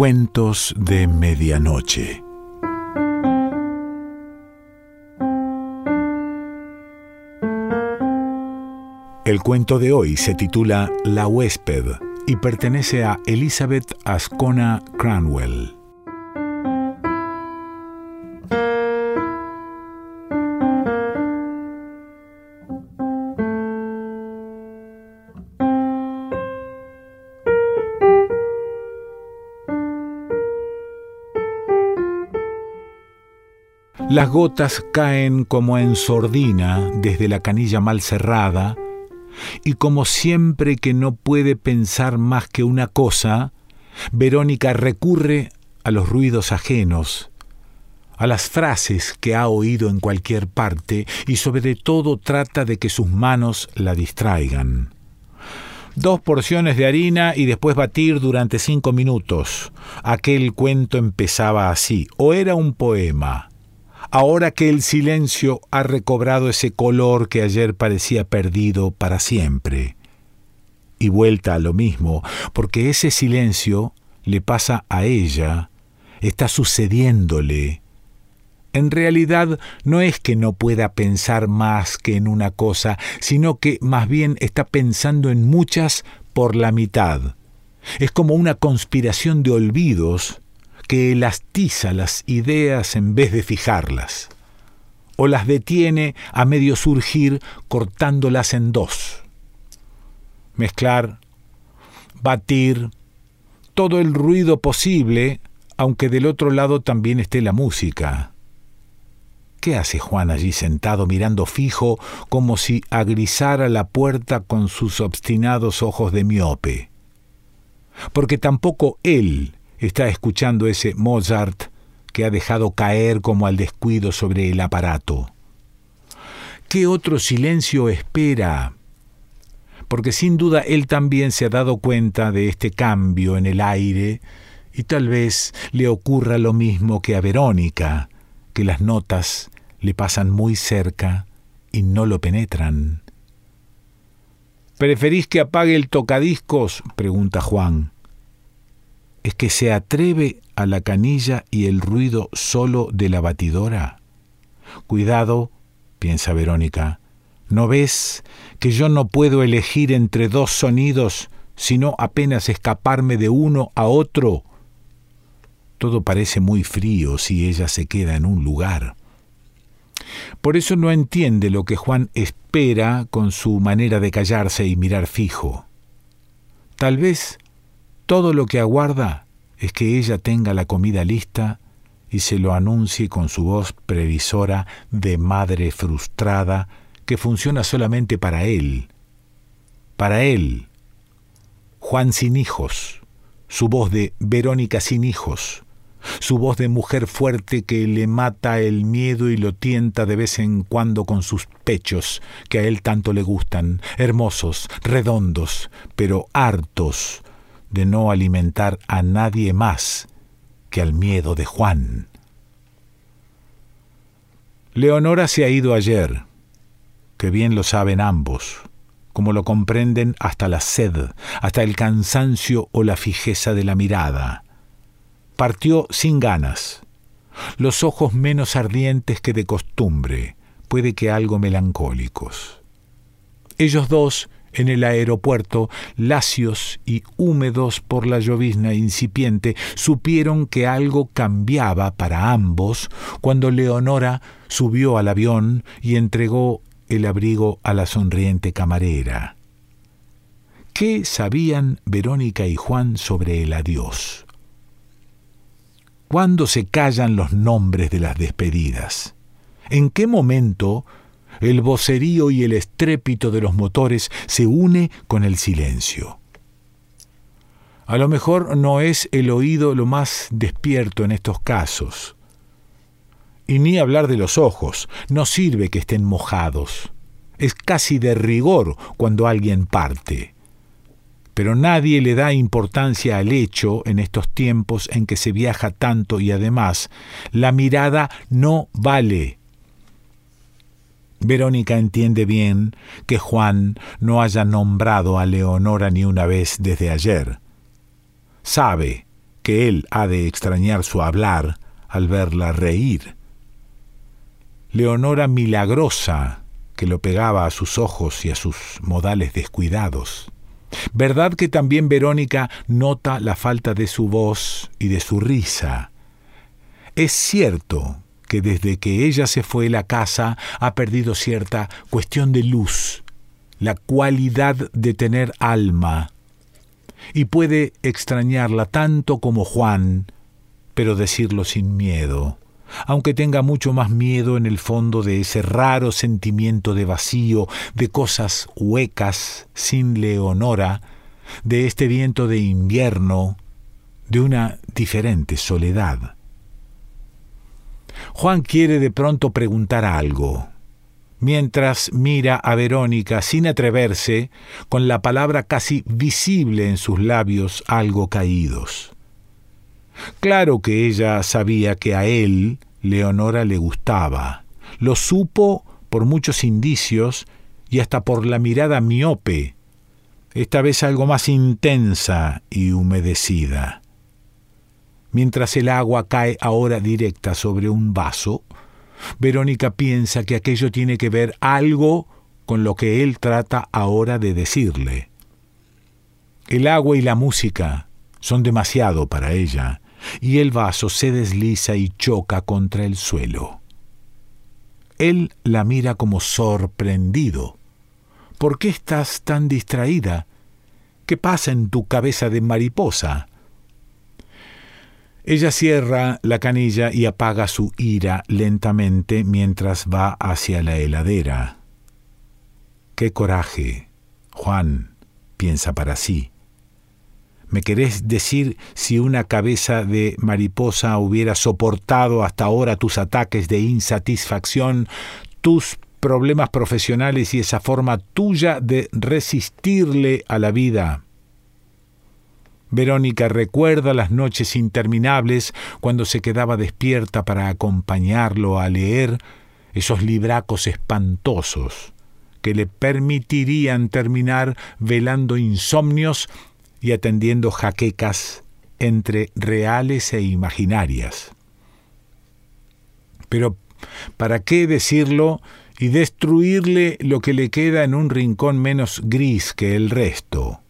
Cuentos de Medianoche. El cuento de hoy se titula La huésped y pertenece a Elizabeth Ascona Cranwell. Las gotas caen como en sordina desde la canilla mal cerrada, y como siempre que no puede pensar más que una cosa, Verónica recurre a los ruidos ajenos, a las frases que ha oído en cualquier parte y sobre todo trata de que sus manos la distraigan. Dos porciones de harina y después batir durante cinco minutos. Aquel cuento empezaba así, o era un poema, ahora que el silencio ha recobrado ese color que ayer parecía perdido para siempre. Y vuelta a lo mismo, porque ese silencio le pasa a ella, está sucediéndole. En realidad no es que no pueda pensar más que en una cosa, sino que más bien está pensando en muchas por la mitad. Es como una conspiración de olvidos que elastiza las ideas en vez de fijarlas, o las detiene a medio surgir cortándolas en dos. Mezclar, batir, todo el ruido posible, aunque del otro lado también esté la música. ¿Qué hace Juan allí sentado mirando fijo como si agrisara la puerta con sus obstinados ojos de miope? Porque tampoco él está escuchando ese Mozart que ha dejado caer como al descuido sobre el aparato. ¿Qué otro silencio espera? Porque sin duda él también se ha dado cuenta de este cambio en el aire y tal vez le ocurra lo mismo que a Verónica, que las notas le pasan muy cerca y no lo penetran. ¿Preferís que apague el tocadiscos? pregunta Juan es que se atreve a la canilla y el ruido solo de la batidora? Cuidado, piensa Verónica, ¿no ves que yo no puedo elegir entre dos sonidos, sino apenas escaparme de uno a otro? Todo parece muy frío si ella se queda en un lugar. Por eso no entiende lo que Juan espera con su manera de callarse y mirar fijo. Tal vez todo lo que aguarda es que ella tenga la comida lista y se lo anuncie con su voz previsora de madre frustrada que funciona solamente para él. Para él. Juan sin hijos, su voz de Verónica sin hijos, su voz de mujer fuerte que le mata el miedo y lo tienta de vez en cuando con sus pechos, que a él tanto le gustan, hermosos, redondos, pero hartos, de no alimentar a nadie más que al miedo de Juan. Leonora se ha ido ayer, que bien lo saben ambos, como lo comprenden hasta la sed, hasta el cansancio o la fijeza de la mirada. Partió sin ganas, los ojos menos ardientes que de costumbre, puede que algo melancólicos. Ellos dos en el aeropuerto, lacios y húmedos por la llovizna incipiente, supieron que algo cambiaba para ambos cuando Leonora subió al avión y entregó el abrigo a la sonriente camarera. ¿Qué sabían Verónica y Juan sobre el adiós? ¿Cuándo se callan los nombres de las despedidas? ¿En qué momento el vocerío y el estrépito de los motores se une con el silencio. A lo mejor no es el oído lo más despierto en estos casos. Y ni hablar de los ojos, no sirve que estén mojados. Es casi de rigor cuando alguien parte. Pero nadie le da importancia al hecho en estos tiempos en que se viaja tanto y además la mirada no vale Verónica entiende bien que Juan no haya nombrado a Leonora ni una vez desde ayer. Sabe que él ha de extrañar su hablar al verla reír. Leonora milagrosa, que lo pegaba a sus ojos y a sus modales descuidados. ¿Verdad que también Verónica nota la falta de su voz y de su risa? Es cierto que desde que ella se fue la casa ha perdido cierta cuestión de luz, la cualidad de tener alma, y puede extrañarla tanto como Juan, pero decirlo sin miedo, aunque tenga mucho más miedo en el fondo de ese raro sentimiento de vacío, de cosas huecas, sin Leonora, de este viento de invierno, de una diferente soledad. Juan quiere de pronto preguntar algo, mientras mira a Verónica sin atreverse, con la palabra casi visible en sus labios algo caídos. Claro que ella sabía que a él Leonora le gustaba. Lo supo por muchos indicios y hasta por la mirada miope, esta vez algo más intensa y humedecida. Mientras el agua cae ahora directa sobre un vaso, Verónica piensa que aquello tiene que ver algo con lo que él trata ahora de decirle. El agua y la música son demasiado para ella, y el vaso se desliza y choca contra el suelo. Él la mira como sorprendido. ¿Por qué estás tan distraída? ¿Qué pasa en tu cabeza de mariposa? Ella cierra la canilla y apaga su ira lentamente mientras va hacia la heladera. Qué coraje, Juan, piensa para sí. ¿Me querés decir si una cabeza de mariposa hubiera soportado hasta ahora tus ataques de insatisfacción, tus problemas profesionales y esa forma tuya de resistirle a la vida? Verónica recuerda las noches interminables cuando se quedaba despierta para acompañarlo a leer esos libracos espantosos que le permitirían terminar velando insomnios y atendiendo jaquecas entre reales e imaginarias. Pero, ¿para qué decirlo y destruirle lo que le queda en un rincón menos gris que el resto?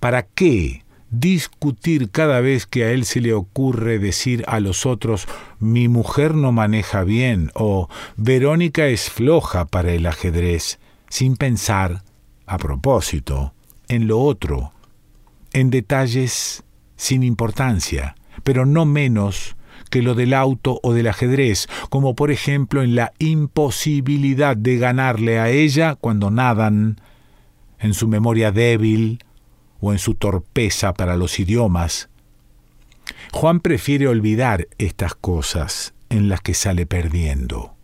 ¿Para qué discutir cada vez que a él se le ocurre decir a los otros mi mujer no maneja bien o Verónica es floja para el ajedrez, sin pensar, a propósito, en lo otro, en detalles sin importancia, pero no menos que lo del auto o del ajedrez, como por ejemplo en la imposibilidad de ganarle a ella cuando nadan, en su memoria débil o en su torpeza para los idiomas. Juan prefiere olvidar estas cosas en las que sale perdiendo.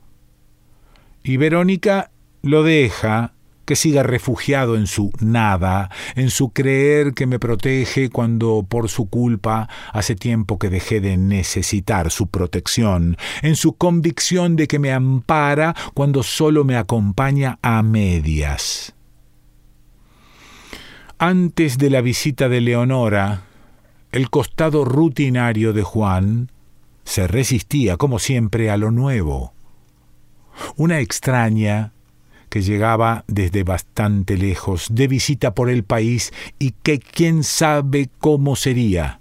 Y Verónica lo deja que siga refugiado en su nada, en su creer que me protege cuando por su culpa hace tiempo que dejé de necesitar su protección, en su convicción de que me ampara cuando solo me acompaña a medias. Antes de la visita de Leonora, el costado rutinario de Juan se resistía, como siempre, a lo nuevo. Una extraña, que llegaba desde bastante lejos, de visita por el país y que quién sabe cómo sería.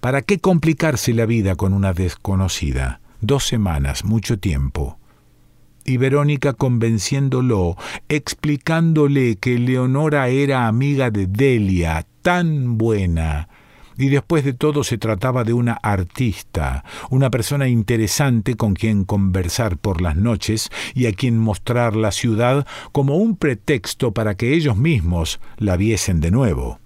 ¿Para qué complicarse la vida con una desconocida? Dos semanas, mucho tiempo. Y Verónica convenciéndolo, explicándole que Leonora era amiga de Delia, tan buena, y después de todo se trataba de una artista, una persona interesante con quien conversar por las noches y a quien mostrar la ciudad como un pretexto para que ellos mismos la viesen de nuevo.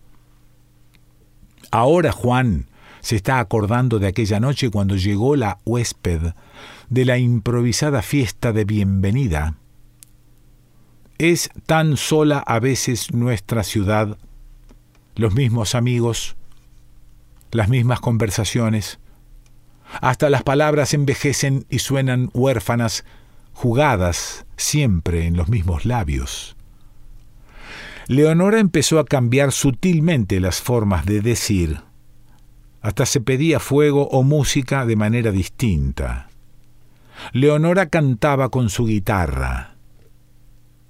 Ahora Juan se está acordando de aquella noche cuando llegó la huésped de la improvisada fiesta de bienvenida. Es tan sola a veces nuestra ciudad, los mismos amigos, las mismas conversaciones. Hasta las palabras envejecen y suenan huérfanas, jugadas siempre en los mismos labios. Leonora empezó a cambiar sutilmente las formas de decir. Hasta se pedía fuego o música de manera distinta. Leonora cantaba con su guitarra.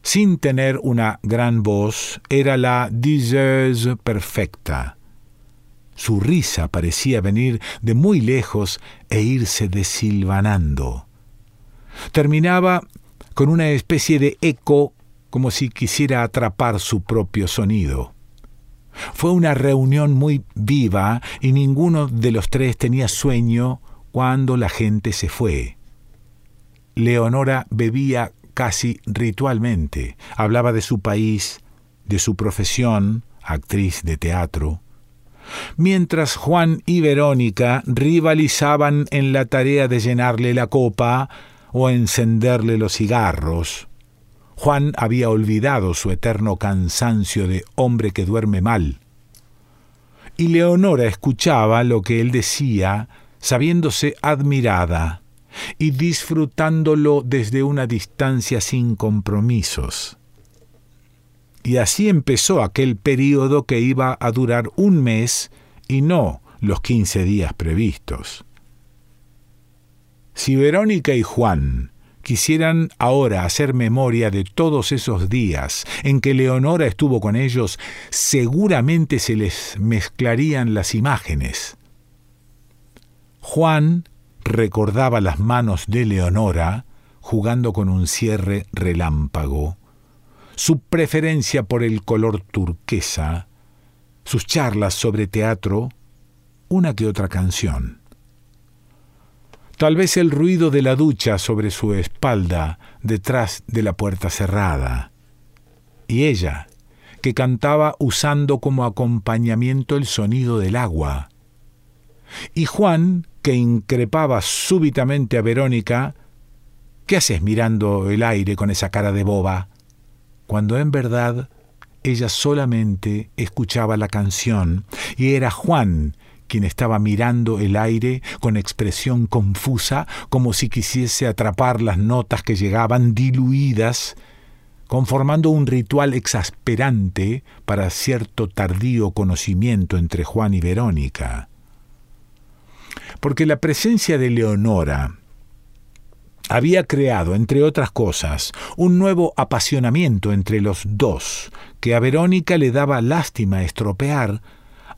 Sin tener una gran voz, era la diseuse perfecta. Su risa parecía venir de muy lejos e irse desilvanando. Terminaba con una especie de eco como si quisiera atrapar su propio sonido. Fue una reunión muy viva y ninguno de los tres tenía sueño cuando la gente se fue. Leonora bebía casi ritualmente, hablaba de su país, de su profesión, actriz de teatro, mientras Juan y Verónica rivalizaban en la tarea de llenarle la copa o encenderle los cigarros. Juan había olvidado su eterno cansancio de hombre que duerme mal. Y Leonora escuchaba lo que él decía, sabiéndose admirada y disfrutándolo desde una distancia sin compromisos. Y así empezó aquel período que iba a durar un mes y no los quince días previstos. Si Verónica y Juan quisieran ahora hacer memoria de todos esos días en que Leonora estuvo con ellos, seguramente se les mezclarían las imágenes. Juan recordaba las manos de Leonora jugando con un cierre relámpago, su preferencia por el color turquesa, sus charlas sobre teatro, una que otra canción. Tal vez el ruido de la ducha sobre su espalda detrás de la puerta cerrada. Y ella, que cantaba usando como acompañamiento el sonido del agua. Y Juan, que increpaba súbitamente a Verónica, ¿qué haces mirando el aire con esa cara de boba? Cuando en verdad ella solamente escuchaba la canción y era Juan quien estaba mirando el aire con expresión confusa, como si quisiese atrapar las notas que llegaban diluidas, conformando un ritual exasperante para cierto tardío conocimiento entre Juan y Verónica. Porque la presencia de Leonora había creado, entre otras cosas, un nuevo apasionamiento entre los dos, que a Verónica le daba lástima estropear,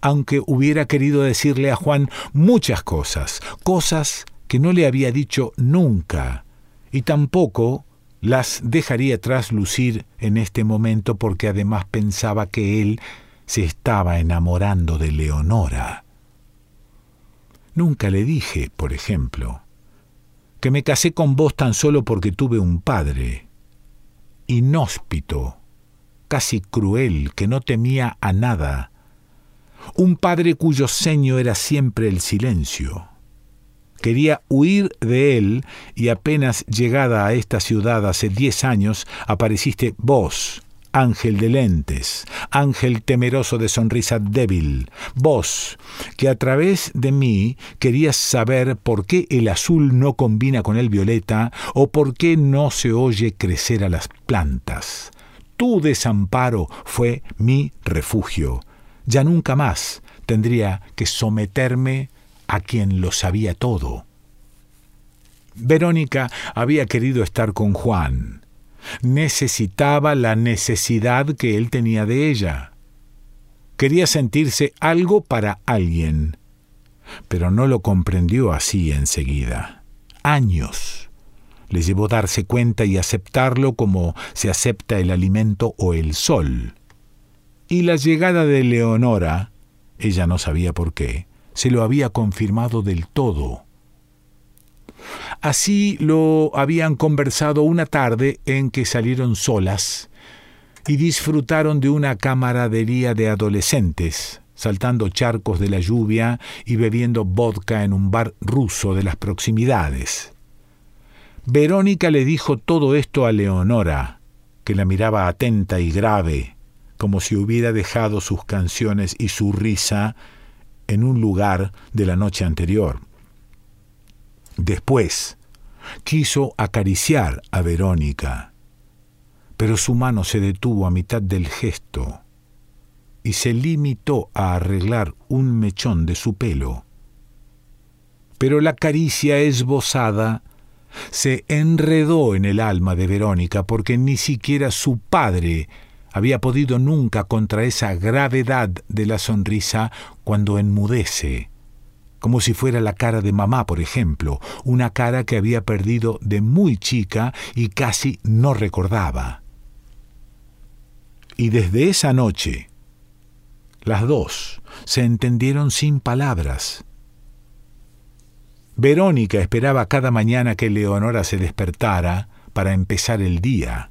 aunque hubiera querido decirle a Juan muchas cosas, cosas que no le había dicho nunca, y tampoco las dejaría traslucir en este momento porque además pensaba que él se estaba enamorando de Leonora. Nunca le dije, por ejemplo, que me casé con vos tan solo porque tuve un padre, inhóspito, casi cruel, que no temía a nada, un padre cuyo ceño era siempre el silencio. Quería huir de él y apenas llegada a esta ciudad hace diez años apareciste vos, ángel de lentes, ángel temeroso de sonrisa débil, vos, que a través de mí querías saber por qué el azul no combina con el violeta o por qué no se oye crecer a las plantas. Tu desamparo fue mi refugio. Ya nunca más tendría que someterme a quien lo sabía todo. Verónica había querido estar con Juan, necesitaba la necesidad que él tenía de ella. Quería sentirse algo para alguien, pero no lo comprendió así enseguida. Años le llevó darse cuenta y aceptarlo como se acepta el alimento o el sol. Y la llegada de Leonora, ella no sabía por qué, se lo había confirmado del todo. Así lo habían conversado una tarde en que salieron solas y disfrutaron de una camaradería de adolescentes, saltando charcos de la lluvia y bebiendo vodka en un bar ruso de las proximidades. Verónica le dijo todo esto a Leonora, que la miraba atenta y grave, como si hubiera dejado sus canciones y su risa en un lugar de la noche anterior. Después, quiso acariciar a Verónica, pero su mano se detuvo a mitad del gesto y se limitó a arreglar un mechón de su pelo. pero la caricia esbozada se enredó en el alma de Verónica porque ni siquiera su padre había podido nunca contra esa gravedad de la sonrisa cuando enmudece, como si fuera la cara de mamá, por ejemplo, una cara que había perdido de muy chica y casi no recordaba. Y desde esa noche, las dos se entendieron sin palabras. Verónica esperaba cada mañana que Leonora se despertara para empezar el día.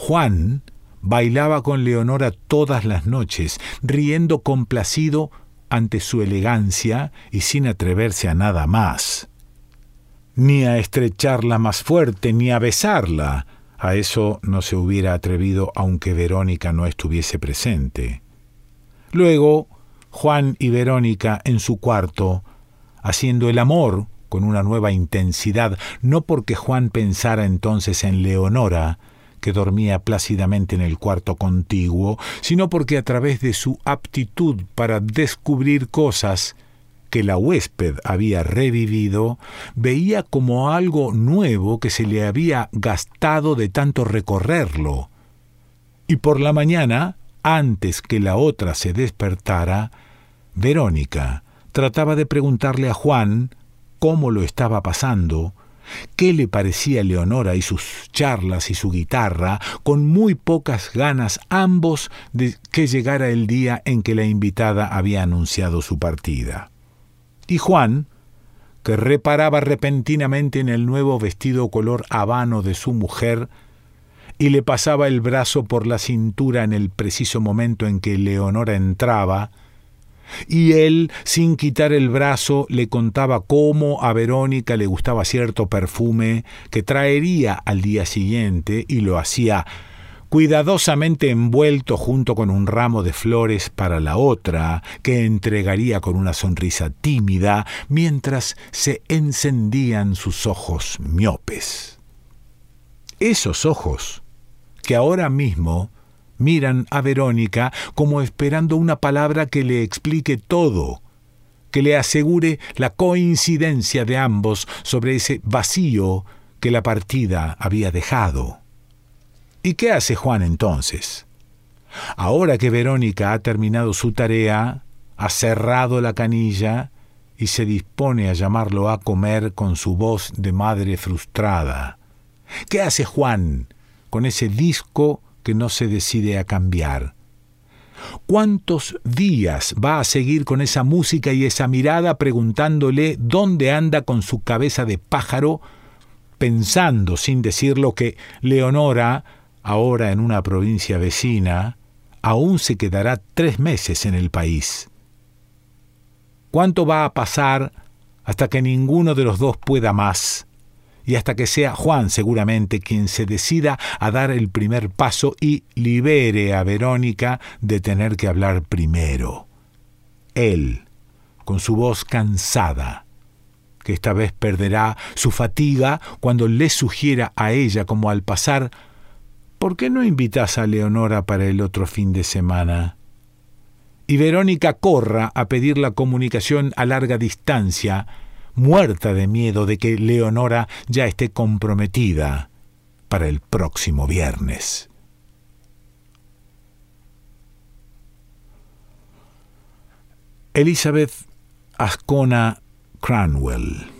Juan bailaba con Leonora todas las noches, riendo complacido ante su elegancia y sin atreverse a nada más. Ni a estrecharla más fuerte, ni a besarla. A eso no se hubiera atrevido aunque Verónica no estuviese presente. Luego, Juan y Verónica en su cuarto, haciendo el amor con una nueva intensidad, no porque Juan pensara entonces en Leonora, que dormía plácidamente en el cuarto contiguo, sino porque a través de su aptitud para descubrir cosas que la huésped había revivido, veía como algo nuevo que se le había gastado de tanto recorrerlo. Y por la mañana, antes que la otra se despertara, Verónica trataba de preguntarle a Juan cómo lo estaba pasando, qué le parecía Leonora y sus charlas y su guitarra, con muy pocas ganas ambos de que llegara el día en que la invitada había anunciado su partida. Y Juan, que reparaba repentinamente en el nuevo vestido color habano de su mujer, y le pasaba el brazo por la cintura en el preciso momento en que Leonora entraba, y él, sin quitar el brazo, le contaba cómo a Verónica le gustaba cierto perfume que traería al día siguiente y lo hacía cuidadosamente envuelto junto con un ramo de flores para la otra, que entregaría con una sonrisa tímida mientras se encendían sus ojos miopes. Esos ojos, que ahora mismo miran a Verónica como esperando una palabra que le explique todo, que le asegure la coincidencia de ambos sobre ese vacío que la partida había dejado. ¿Y qué hace Juan entonces? Ahora que Verónica ha terminado su tarea, ha cerrado la canilla y se dispone a llamarlo a comer con su voz de madre frustrada. ¿Qué hace Juan con ese disco que no se decide a cambiar. ¿Cuántos días va a seguir con esa música y esa mirada preguntándole dónde anda con su cabeza de pájaro, pensando sin decirlo que Leonora, ahora en una provincia vecina, aún se quedará tres meses en el país? ¿Cuánto va a pasar hasta que ninguno de los dos pueda más? Y hasta que sea Juan seguramente quien se decida a dar el primer paso y libere a Verónica de tener que hablar primero. Él, con su voz cansada, que esta vez perderá su fatiga cuando le sugiera a ella como al pasar ¿Por qué no invitas a Leonora para el otro fin de semana? Y Verónica corra a pedir la comunicación a larga distancia, muerta de miedo de que Leonora ya esté comprometida para el próximo viernes. Elizabeth Ascona Cranwell